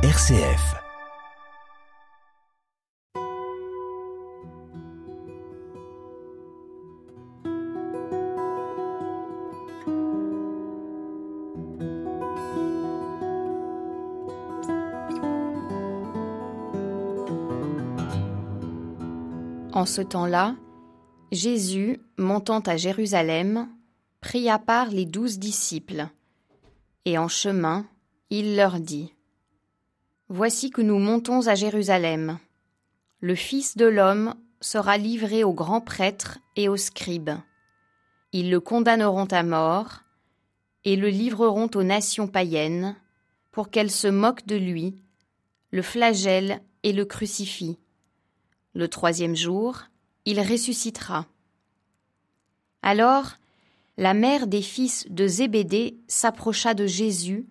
RCF. En ce temps-là, Jésus, montant à Jérusalem, prit à part les douze disciples, et en chemin, il leur dit Voici que nous montons à Jérusalem. Le Fils de l'homme sera livré aux grands prêtres et aux scribes. Ils le condamneront à mort et le livreront aux nations païennes pour qu'elles se moquent de lui, le flagellent et le crucifient. Le troisième jour, il ressuscitera. Alors, la mère des fils de Zébédée s'approcha de Jésus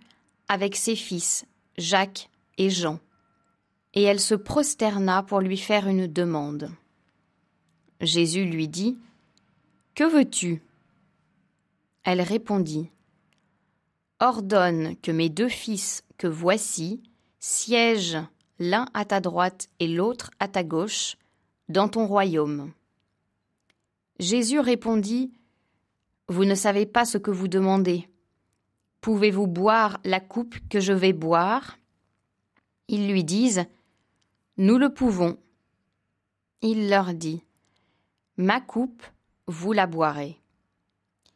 avec ses fils, Jacques et Jean, et elle se prosterna pour lui faire une demande. Jésus lui dit, Que veux-tu? Elle répondit, Ordonne que mes deux fils que voici siègent l'un à ta droite et l'autre à ta gauche, dans ton royaume. Jésus répondit, Vous ne savez pas ce que vous demandez. Pouvez-vous boire la coupe que je vais boire? Ils lui disent, Nous le pouvons. Il leur dit, Ma coupe, vous la boirez.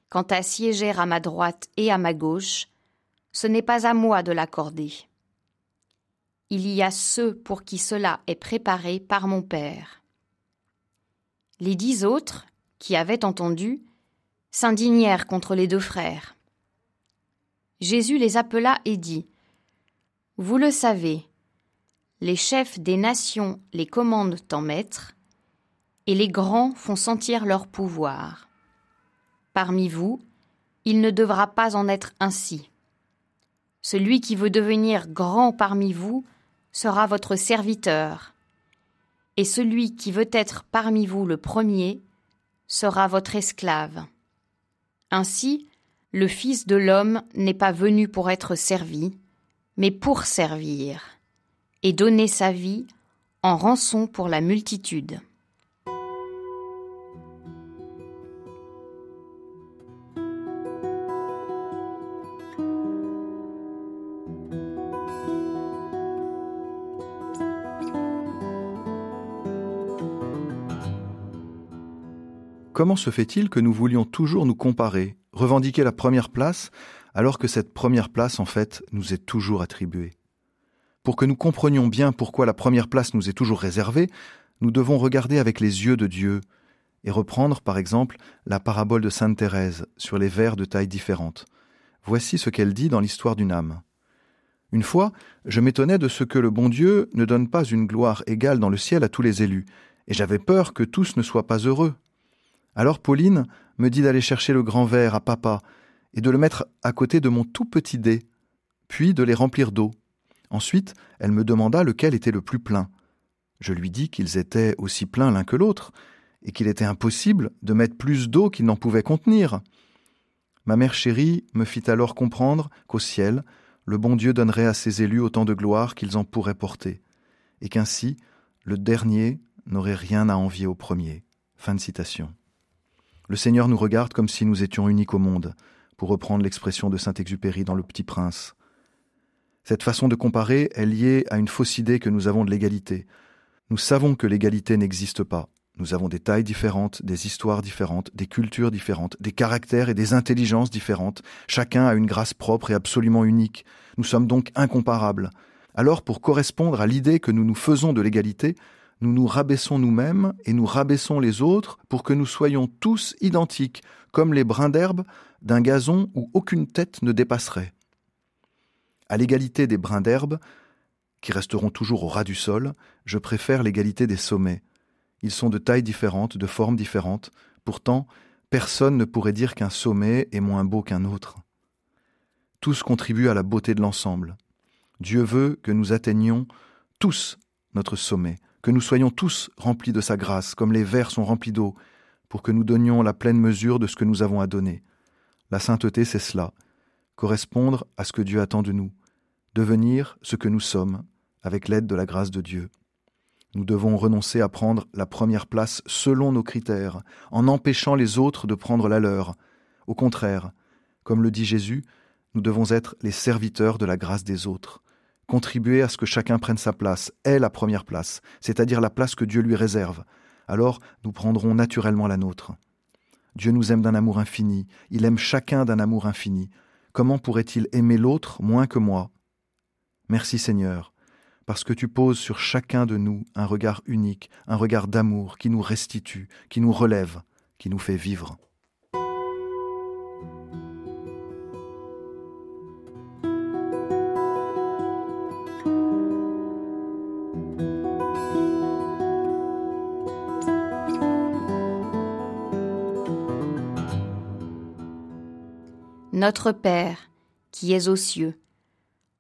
Quant à siéger à ma droite et à ma gauche, ce n'est pas à moi de l'accorder il y a ceux pour qui cela est préparé par mon Père. Les dix autres, qui avaient entendu, s'indignèrent contre les deux frères. Jésus les appela et dit Vous le savez, les chefs des nations les commandent en maître, et les grands font sentir leur pouvoir. Parmi vous, il ne devra pas en être ainsi. Celui qui veut devenir grand parmi vous sera votre serviteur, et celui qui veut être parmi vous le premier sera votre esclave. Ainsi, le Fils de l'homme n'est pas venu pour être servi, mais pour servir, et donner sa vie en rançon pour la multitude. Comment se fait-il que nous voulions toujours nous comparer, revendiquer la première place, alors que cette première place, en fait, nous est toujours attribuée? Pour que nous comprenions bien pourquoi la première place nous est toujours réservée, nous devons regarder avec les yeux de Dieu et reprendre, par exemple, la parabole de Sainte Thérèse sur les vers de tailles différentes. Voici ce qu'elle dit dans l'histoire d'une âme. Une fois, je m'étonnais de ce que le bon Dieu ne donne pas une gloire égale dans le ciel à tous les élus, et j'avais peur que tous ne soient pas heureux, alors Pauline me dit d'aller chercher le grand verre à papa et de le mettre à côté de mon tout petit dé, puis de les remplir d'eau. Ensuite, elle me demanda lequel était le plus plein. Je lui dis qu'ils étaient aussi pleins l'un que l'autre, et qu'il était impossible de mettre plus d'eau qu'ils n'en pouvaient contenir. Ma mère chérie me fit alors comprendre qu'au ciel, le bon Dieu donnerait à ses élus autant de gloire qu'ils en pourraient porter, et qu'ainsi le dernier n'aurait rien à envier au premier. Fin de citation. Le Seigneur nous regarde comme si nous étions uniques au monde, pour reprendre l'expression de Saint-Exupéry dans Le Petit Prince. Cette façon de comparer est liée à une fausse idée que nous avons de l'égalité. Nous savons que l'égalité n'existe pas. Nous avons des tailles différentes, des histoires différentes, des cultures différentes, des caractères et des intelligences différentes. Chacun a une grâce propre et absolument unique. Nous sommes donc incomparables. Alors, pour correspondre à l'idée que nous nous faisons de l'égalité, nous nous rabaissons nous-mêmes et nous rabaissons les autres pour que nous soyons tous identiques, comme les brins d'herbe d'un gazon où aucune tête ne dépasserait. À l'égalité des brins d'herbe, qui resteront toujours au ras du sol, je préfère l'égalité des sommets. Ils sont de tailles différentes, de formes différentes, pourtant personne ne pourrait dire qu'un sommet est moins beau qu'un autre. Tous contribuent à la beauté de l'ensemble. Dieu veut que nous atteignions tous notre sommet, que nous soyons tous remplis de sa grâce, comme les vers sont remplis d'eau, pour que nous donnions la pleine mesure de ce que nous avons à donner. La sainteté, c'est cela, correspondre à ce que Dieu attend de nous, devenir ce que nous sommes avec l'aide de la grâce de Dieu. Nous devons renoncer à prendre la première place selon nos critères, en empêchant les autres de prendre la leur. Au contraire, comme le dit Jésus, nous devons être les serviteurs de la grâce des autres, contribuer à ce que chacun prenne sa place, est la première place, c'est-à-dire la place que Dieu lui réserve. Alors nous prendrons naturellement la nôtre. Dieu nous aime d'un amour infini, il aime chacun d'un amour infini. Comment pourrait-il aimer l'autre moins que moi? Merci Seigneur, parce que tu poses sur chacun de nous un regard unique, un regard d'amour qui nous restitue, qui nous relève, qui nous fait vivre. Notre Père, qui es aux cieux,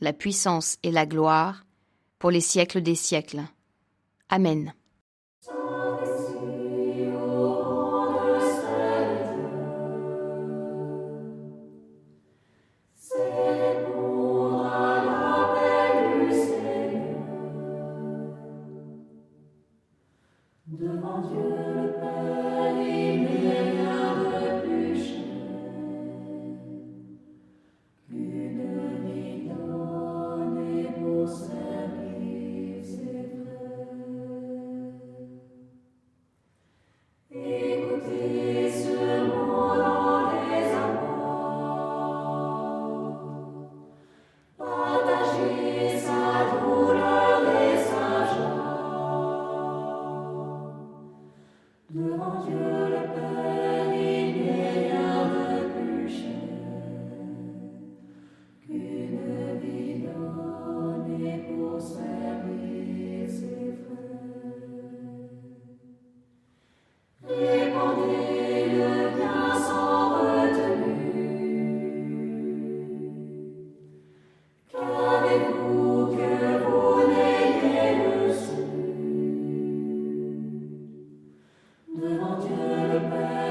la puissance et la gloire pour les siècles des siècles. Amen. Mon Dieu. Devant Dieu le Père.